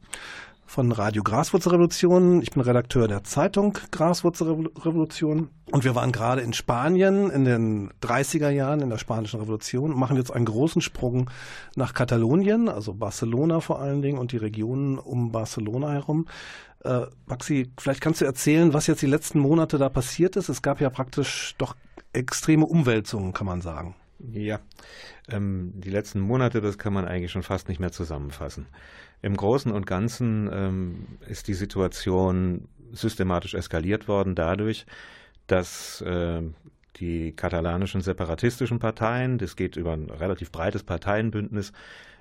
Speaker 2: von Radio Graswurzelrevolution. Ich bin Redakteur der Zeitung Graswurzelrevolution. Und wir waren gerade in Spanien in den 30er Jahren in der Spanischen Revolution machen jetzt einen großen Sprung nach Katalonien, also Barcelona vor allen Dingen und die Regionen um Barcelona herum. Äh, Maxi, vielleicht kannst du erzählen, was jetzt die letzten Monate da passiert ist. Es gab ja praktisch doch extreme Umwälzungen, kann man sagen.
Speaker 1: Ja, ähm, die letzten Monate, das kann man eigentlich schon fast nicht mehr zusammenfassen. Im Großen und Ganzen ähm, ist die Situation systematisch eskaliert worden dadurch, dass äh, die katalanischen separatistischen Parteien, das geht über ein relativ breites Parteienbündnis,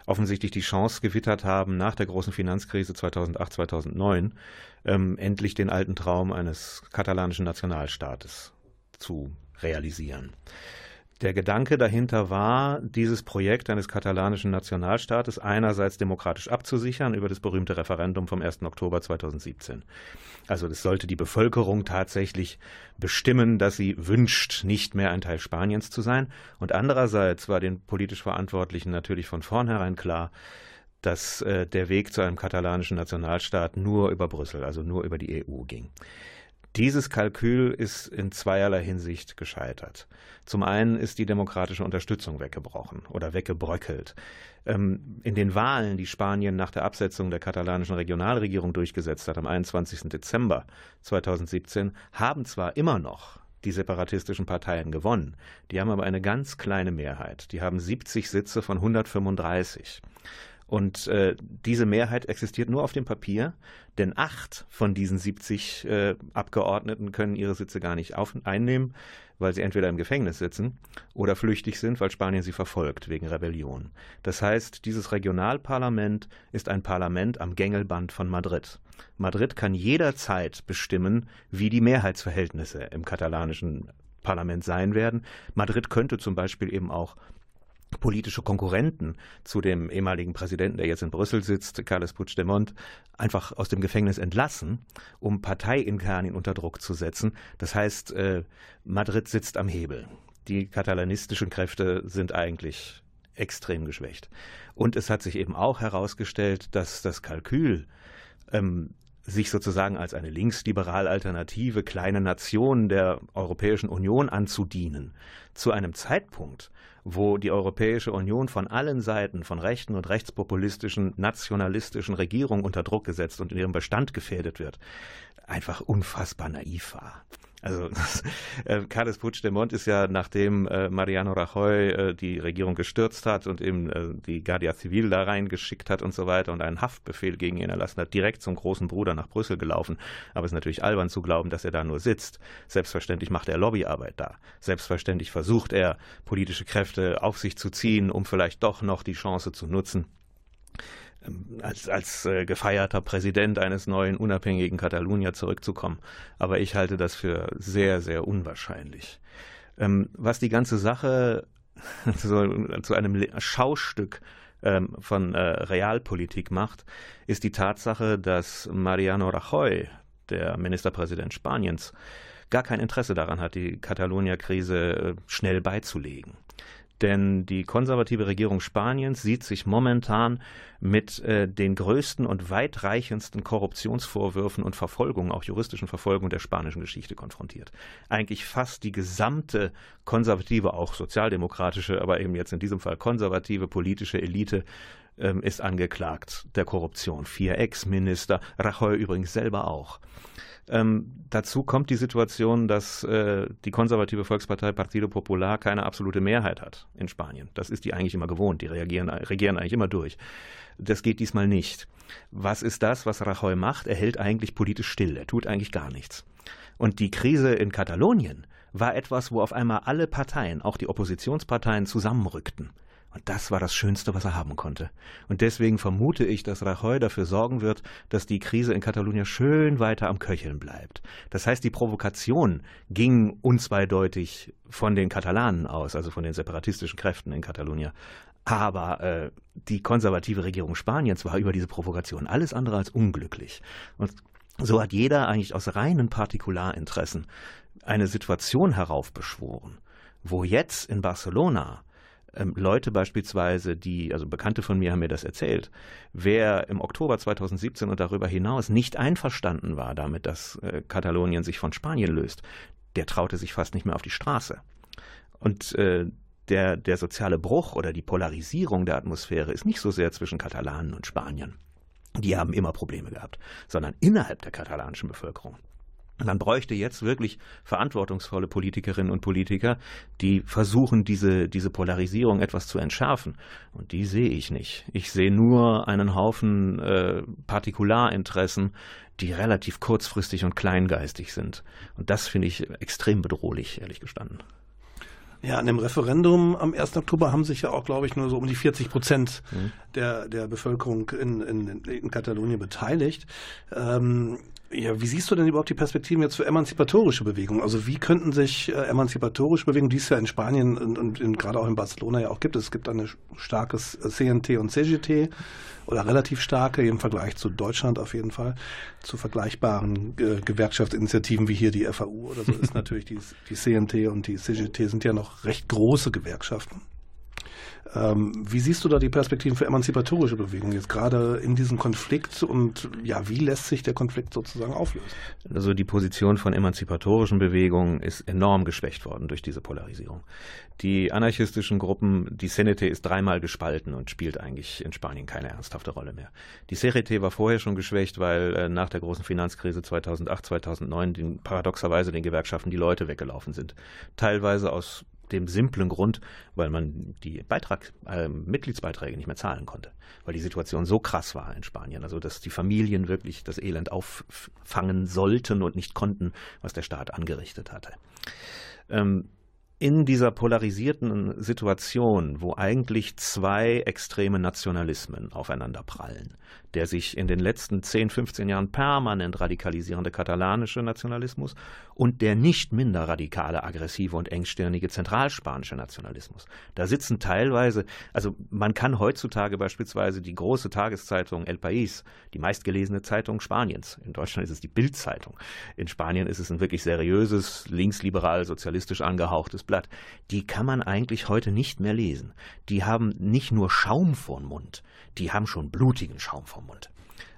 Speaker 1: offensichtlich die Chance gewittert haben, nach der großen Finanzkrise 2008, 2009 ähm, endlich den alten Traum eines katalanischen Nationalstaates zu realisieren. Der Gedanke dahinter war, dieses Projekt eines katalanischen Nationalstaates einerseits demokratisch abzusichern über das berühmte Referendum vom 1. Oktober 2017. Also das sollte die Bevölkerung tatsächlich bestimmen, dass sie wünscht, nicht mehr ein Teil Spaniens zu sein. Und andererseits war den politisch Verantwortlichen natürlich von vornherein klar, dass äh, der Weg zu einem katalanischen Nationalstaat nur über Brüssel, also nur über die EU ging. Dieses Kalkül ist in zweierlei Hinsicht gescheitert. Zum einen ist die demokratische Unterstützung weggebrochen oder weggebröckelt. Ähm, in den Wahlen, die Spanien nach der Absetzung der katalanischen Regionalregierung durchgesetzt hat am 21. Dezember 2017, haben zwar immer noch die separatistischen Parteien gewonnen. Die haben aber eine ganz kleine Mehrheit. Die haben 70 Sitze von 135. Und äh, diese Mehrheit existiert nur auf dem Papier, denn acht von diesen 70 äh, Abgeordneten können ihre Sitze gar nicht auf, einnehmen, weil sie entweder im Gefängnis sitzen oder flüchtig sind, weil Spanien sie verfolgt wegen Rebellion. Das heißt, dieses Regionalparlament ist ein Parlament am Gängelband von Madrid. Madrid kann jederzeit bestimmen, wie die Mehrheitsverhältnisse im katalanischen Parlament sein werden. Madrid könnte zum Beispiel eben auch politische Konkurrenten zu dem ehemaligen Präsidenten, der jetzt in Brüssel sitzt, Carles Puigdemont, einfach aus dem Gefängnis entlassen, um parteiintern ihn unter Druck zu setzen. Das heißt, äh, Madrid sitzt am Hebel. Die katalanistischen Kräfte sind eigentlich extrem geschwächt. Und es hat sich eben auch herausgestellt, dass das Kalkül, ähm, sich sozusagen als eine linksliberal alternative kleine Nation der Europäischen Union anzudienen, zu einem Zeitpunkt, wo die Europäische Union von allen Seiten, von rechten und rechtspopulistischen, nationalistischen Regierungen unter Druck gesetzt und in ihrem Bestand gefährdet wird, einfach unfassbar naiv war. Also äh, Carles Puigdemont ist ja, nachdem äh, Mariano Rajoy äh, die Regierung gestürzt hat und eben äh, die Guardia Civil da reingeschickt hat und so weiter und einen Haftbefehl gegen ihn erlassen hat, direkt zum großen Bruder nach Brüssel gelaufen. Aber es ist natürlich albern zu glauben, dass er da nur sitzt. Selbstverständlich macht er Lobbyarbeit da. Selbstverständlich versucht er, politische Kräfte auf sich zu ziehen, um vielleicht doch noch die Chance zu nutzen, als, als äh, gefeierter Präsident eines neuen unabhängigen Katalonia zurückzukommen. Aber ich halte das für sehr, sehr unwahrscheinlich. Ähm, was die ganze Sache zu, zu einem Schaustück ähm, von äh, Realpolitik macht, ist die Tatsache, dass Mariano Rajoy, der Ministerpräsident Spaniens, gar kein Interesse daran hat, die Catalonia-Krise äh, schnell beizulegen. Denn die konservative Regierung Spaniens sieht sich momentan mit äh, den größten und weitreichendsten Korruptionsvorwürfen und Verfolgungen, auch juristischen Verfolgungen der spanischen Geschichte konfrontiert. Eigentlich fast die gesamte konservative, auch sozialdemokratische, aber eben jetzt in diesem Fall konservative politische Elite ähm, ist angeklagt der Korruption. Vier Ex-Minister, Rajoy übrigens selber auch. Ähm, dazu kommt die Situation, dass äh, die konservative Volkspartei Partido Popular keine absolute Mehrheit hat in Spanien. Das ist die eigentlich immer gewohnt. Die reagieren, regieren eigentlich immer durch. Das geht diesmal nicht. Was ist das, was Rajoy macht? Er hält eigentlich politisch still. Er tut eigentlich gar nichts. Und die Krise in Katalonien war etwas, wo auf einmal alle Parteien, auch die Oppositionsparteien, zusammenrückten. Und das war das Schönste, was er haben konnte. Und deswegen vermute ich, dass Rajoy dafür sorgen wird, dass die Krise in Katalonien schön weiter am Köcheln bleibt. Das heißt, die Provokation ging unzweideutig von den Katalanen aus, also von den separatistischen Kräften in Katalonien. Aber äh, die konservative Regierung Spaniens war über diese Provokation alles andere als unglücklich. Und so hat jeder eigentlich aus reinen Partikularinteressen eine Situation heraufbeschworen, wo jetzt in Barcelona ähm, Leute beispielsweise, die, also Bekannte von mir haben mir das erzählt, wer im Oktober 2017 und darüber hinaus nicht einverstanden war damit, dass äh, Katalonien sich von Spanien löst, der traute sich fast nicht mehr auf die Straße. Und äh, der, der soziale Bruch oder die Polarisierung der Atmosphäre ist nicht so sehr zwischen Katalanen und Spaniern. Die haben immer Probleme gehabt, sondern innerhalb der katalanischen Bevölkerung. Man bräuchte jetzt wirklich verantwortungsvolle Politikerinnen und Politiker, die versuchen, diese, diese Polarisierung etwas zu entschärfen. Und die sehe ich nicht. Ich sehe nur einen Haufen äh, Partikularinteressen, die relativ kurzfristig und kleingeistig sind. Und das finde ich extrem bedrohlich, ehrlich gestanden.
Speaker 2: Ja, an dem Referendum am 1. Oktober haben sich ja auch, glaube ich, nur so um die 40 Prozent mhm. der, der Bevölkerung in, in, in Katalonien beteiligt. Ähm, ja, wie siehst du denn überhaupt die Perspektiven jetzt für emanzipatorische Bewegungen? Also wie könnten sich äh, emanzipatorische Bewegungen, die es ja in Spanien und, und in, gerade auch in Barcelona ja auch gibt, es gibt eine starkes CNT und CGT oder relativ starke im Vergleich zu Deutschland auf jeden Fall, zu vergleichbaren äh, Gewerkschaftsinitiativen wie hier die FAU oder so ist natürlich die, die CNT und die CGT sind ja noch recht große Gewerkschaften. Ähm, wie siehst du da die Perspektiven für emanzipatorische Bewegungen jetzt gerade in diesem Konflikt und ja, wie lässt sich der Konflikt sozusagen auflösen?
Speaker 1: Also die Position von emanzipatorischen Bewegungen ist enorm geschwächt worden durch diese Polarisierung. Die anarchistischen Gruppen, die CNT ist dreimal gespalten und spielt eigentlich in Spanien keine ernsthafte Rolle mehr. Die CRT war vorher schon geschwächt, weil äh, nach der großen Finanzkrise 2008, 2009 den, paradoxerweise den Gewerkschaften die Leute weggelaufen sind. Teilweise aus dem simplen Grund, weil man die Beitrag, äh, Mitgliedsbeiträge nicht mehr zahlen konnte, weil die Situation so krass war in Spanien, also dass die Familien wirklich das Elend auffangen sollten und nicht konnten, was der Staat angerichtet hatte. Ähm, in dieser polarisierten Situation, wo eigentlich zwei extreme Nationalismen aufeinander prallen, der sich in den letzten 10, 15 Jahren permanent radikalisierende katalanische Nationalismus und der nicht minder radikale, aggressive und engstirnige zentralspanische Nationalismus. Da sitzen teilweise, also man kann heutzutage beispielsweise die große Tageszeitung El País, die meistgelesene Zeitung Spaniens, in Deutschland ist es die Bildzeitung, in Spanien ist es ein wirklich seriöses, linksliberal, sozialistisch angehauchtes Blatt, die kann man eigentlich heute nicht mehr lesen. Die haben nicht nur Schaum vor den Mund, die haben schon blutigen Schaum vom Mund.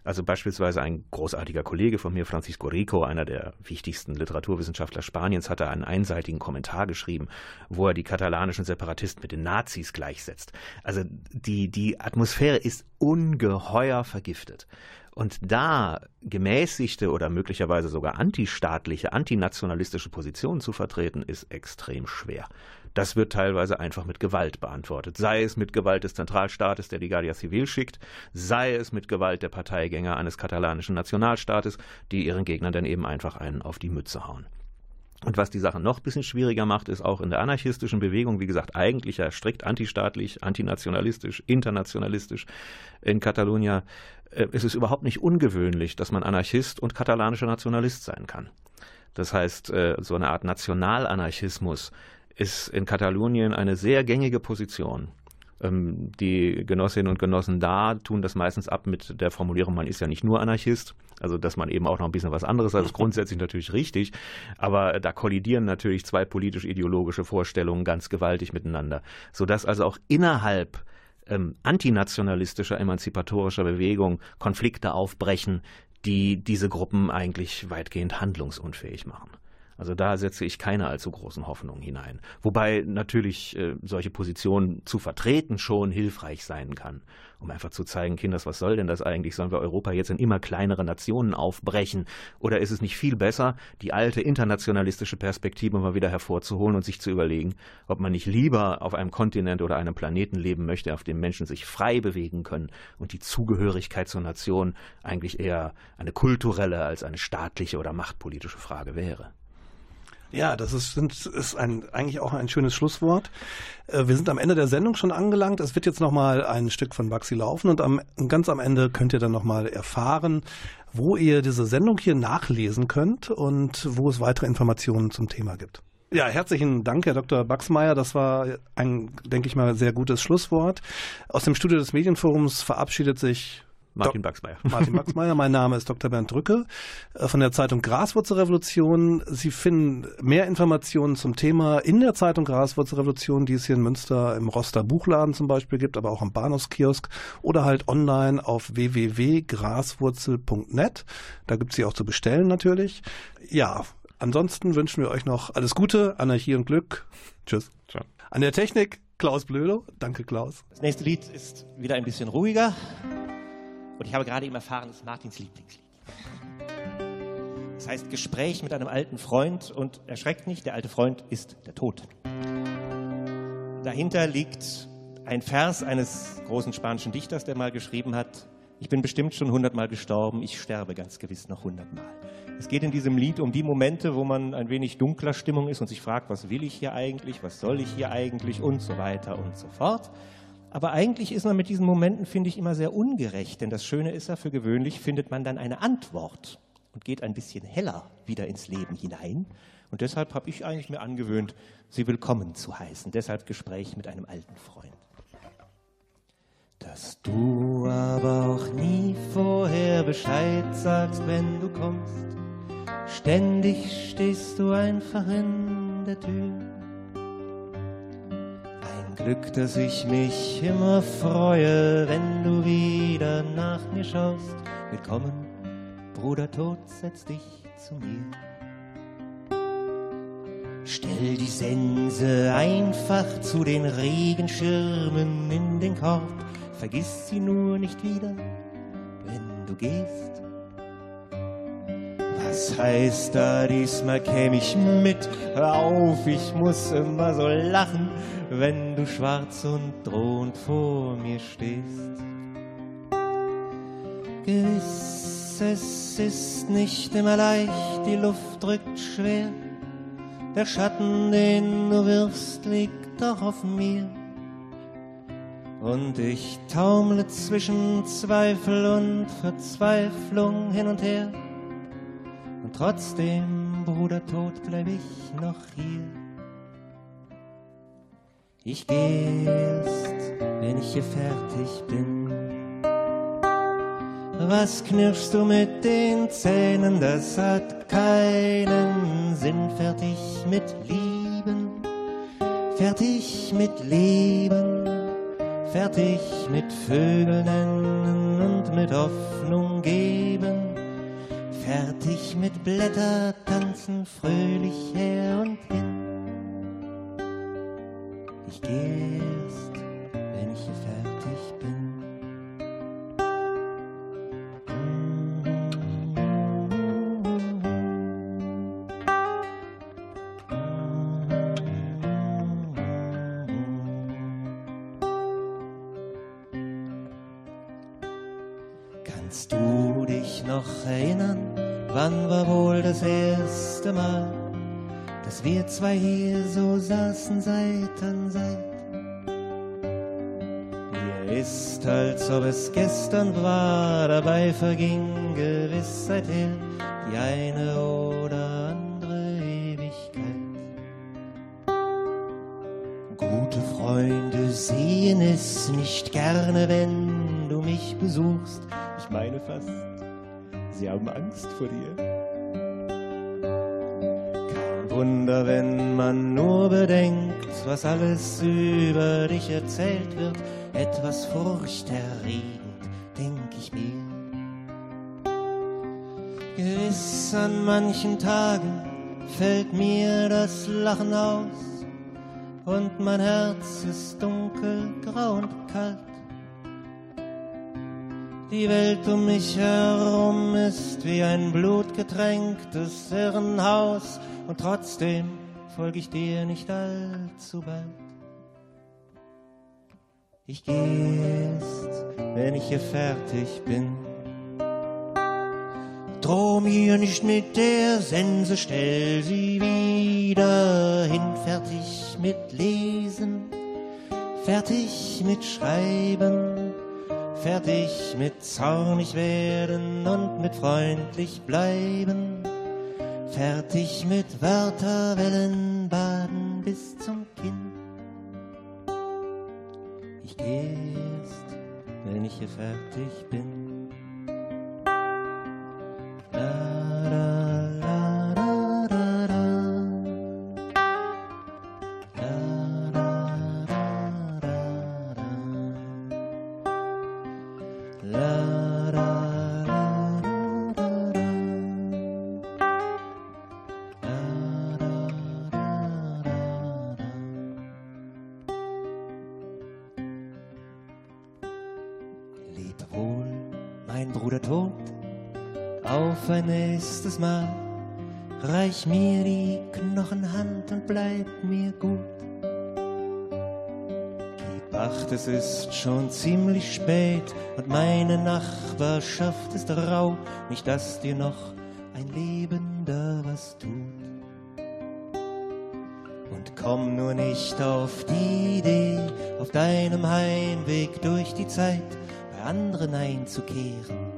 Speaker 1: Also beispielsweise ein großartiger Kollege von mir, Francisco Rico, einer der wichtigsten Literaturwissenschaftler Spaniens, hat da einen einseitigen Kommentar geschrieben, wo er die katalanischen Separatisten mit den Nazis gleichsetzt. Also die, die Atmosphäre ist ungeheuer vergiftet. Und da gemäßigte oder möglicherweise sogar antistaatliche, antinationalistische Positionen zu vertreten, ist extrem schwer. Das wird teilweise einfach mit Gewalt beantwortet. Sei es mit Gewalt des Zentralstaates, der die Guardia Civil schickt, sei es mit Gewalt der Parteigänger eines katalanischen Nationalstaates, die ihren Gegnern dann eben einfach einen auf die Mütze hauen. Und was die Sache noch ein bisschen schwieriger macht, ist auch in der anarchistischen Bewegung, wie gesagt, eigentlich ja strikt antistaatlich, antinationalistisch, internationalistisch in Katalonien, äh, ist es überhaupt nicht ungewöhnlich, dass man Anarchist und katalanischer Nationalist sein kann. Das heißt, äh, so eine Art Nationalanarchismus ist in Katalonien eine sehr gängige Position. Ähm, die Genossinnen und Genossen da tun das meistens ab mit der Formulierung, man ist ja nicht nur Anarchist, also dass man eben auch noch ein bisschen was anderes, also ist grundsätzlich natürlich richtig, aber da kollidieren natürlich zwei politisch-ideologische Vorstellungen ganz gewaltig miteinander, sodass also auch innerhalb ähm, antinationalistischer, emanzipatorischer Bewegung Konflikte aufbrechen, die diese Gruppen eigentlich weitgehend handlungsunfähig machen. Also da setze ich keine allzu großen Hoffnungen hinein. Wobei natürlich äh, solche Positionen zu vertreten schon hilfreich sein kann, um einfach zu zeigen, Kinders, was soll denn das eigentlich? Sollen wir Europa jetzt in immer kleinere Nationen aufbrechen? Oder ist es nicht viel besser, die alte internationalistische Perspektive mal wieder hervorzuholen und sich zu überlegen, ob man nicht lieber auf einem Kontinent oder einem Planeten leben möchte, auf dem Menschen sich frei bewegen können und die Zugehörigkeit zur Nation eigentlich eher eine kulturelle als eine staatliche oder machtpolitische Frage wäre?
Speaker 2: Ja, das ist, ist ein, eigentlich auch ein schönes Schlusswort. Äh, wir sind am Ende der Sendung schon angelangt. Es wird jetzt nochmal ein Stück von Baxi laufen und am, ganz am Ende könnt ihr dann nochmal erfahren, wo ihr diese Sendung hier nachlesen könnt und wo es weitere Informationen zum Thema gibt. Ja, herzlichen Dank, Herr Dr. Baxmeier. Das war ein, denke ich mal, sehr gutes Schlusswort. Aus dem Studio des Medienforums verabschiedet sich
Speaker 1: Martin Baxmeier.
Speaker 2: Martin Baxmeier, mein Name ist Dr. Bernd Drücke äh, von der Zeitung Graswurzelrevolution. Sie finden mehr Informationen zum Thema in der Zeitung Graswurzelrevolution, die es hier in Münster im Roster Buchladen zum Beispiel gibt, aber auch am Bahnhofskiosk oder halt online auf www.graswurzel.net. Da gibt es sie auch zu bestellen natürlich. Ja, ansonsten wünschen wir euch noch alles Gute, Anarchie und Glück. Tschüss. Ciao. An der Technik Klaus Blödo. Danke, Klaus.
Speaker 4: Das nächste Lied ist wieder ein bisschen ruhiger. Und ich habe gerade eben erfahren, es ist Martins Lieblingslied. Das heißt Gespräch mit einem alten Freund und erschreckt nicht, der alte Freund ist der Tod. Dahinter liegt ein Vers eines großen spanischen Dichters, der mal geschrieben hat, ich bin bestimmt schon hundertmal gestorben, ich sterbe ganz gewiss noch hundertmal. Es geht in diesem Lied um die Momente, wo man ein wenig dunkler Stimmung ist und sich fragt, was will ich hier eigentlich, was soll ich hier eigentlich und so weiter und so fort. Aber eigentlich ist man mit diesen Momenten, finde ich, immer sehr ungerecht. Denn das Schöne ist ja, für gewöhnlich findet man dann eine Antwort und geht ein bisschen heller wieder ins Leben hinein. Und deshalb habe ich eigentlich mir angewöhnt, sie willkommen zu heißen. Deshalb Gespräch mit einem alten Freund. Dass du aber auch nie vorher Bescheid sagst, wenn du kommst. Ständig stehst du einfach in der Tür. Glück, dass ich mich immer freue, wenn du wieder nach mir schaust. Willkommen, Bruder Tod, setz dich zu mir. Stell die Sense einfach zu den Regenschirmen in den Korb. Vergiss sie nur nicht wieder, wenn du gehst. Was heißt da, diesmal käm ich mit? Hör auf, ich muss immer so lachen wenn du schwarz und drohend vor mir stehst. Gewiss, es ist nicht immer leicht, die Luft drückt schwer, der Schatten, den du wirfst, liegt doch auf mir. Und ich taumle zwischen Zweifel und Verzweiflung hin und her. Trotzdem, Bruder, tot bleib ich noch hier. Ich geh erst, wenn ich hier fertig bin. Was knirschst du mit den Zähnen? Das hat keinen Sinn. Fertig mit Lieben, fertig mit Leben, fertig mit Vögeln und mit Hoffnung geben. Fertig mit Blätter tanzen fröhlich her und hin ich geh erst, wenn ich hier fertig bin. Es gestern war, dabei verging gewiss seither die eine oder andere Ewigkeit. Gute Freunde sehen es nicht gerne, wenn du mich besuchst. Ich meine fast, sie haben Angst vor dir. Wunder, wenn man nur bedenkt, was alles über dich erzählt wird, etwas furchterregend, denk ich mir. Gewiss an manchen Tagen fällt mir das Lachen aus und mein Herz ist dunkel, grau und kalt. Die Welt um mich herum ist wie ein blutgetränktes Irrenhaus und trotzdem folge ich dir nicht allzu bald. Ich geh erst, wenn ich hier fertig bin. Droh mir nicht mit der Sense, stell sie wieder hin. Fertig mit Lesen, fertig mit Schreiben, fertig mit zornig werden und mit freundlich bleiben. Fertig mit Wörterwellen baden bis zum Geh erst, wenn ich hier fertig bin. Nachbarschaft ist rau. Nicht, dass dir noch ein Lebender was tut. Und komm nur nicht auf die Idee, auf deinem Heimweg durch die Zeit bei anderen einzukehren,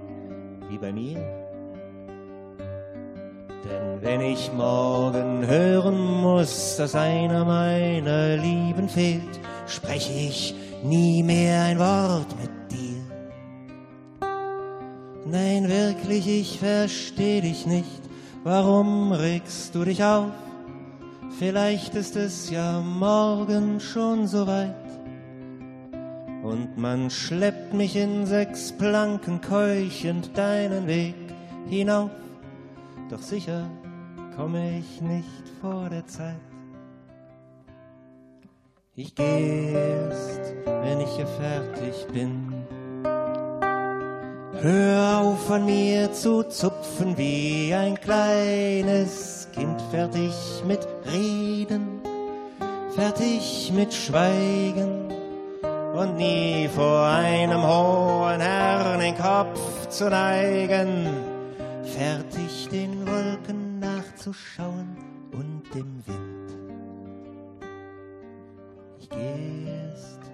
Speaker 4: wie bei mir. Denn wenn ich morgen hören muss, dass einer meiner Lieben fehlt, spreche ich nie mehr ein Wort mit dir. Nein, wirklich, ich versteh dich nicht. Warum regst du dich auf? Vielleicht ist es ja morgen schon so weit. Und man schleppt mich in sechs Planken keuchend deinen Weg hinauf. Doch sicher komme ich nicht vor der Zeit. Ich geh erst, wenn ich hier fertig bin. Hör auf an mir zu zupfen wie ein kleines Kind, fertig mit Reden, fertig mit Schweigen und nie vor einem hohen Herrn den Kopf zu neigen, fertig den Wolken nachzuschauen und dem Wind. Ich geh erst,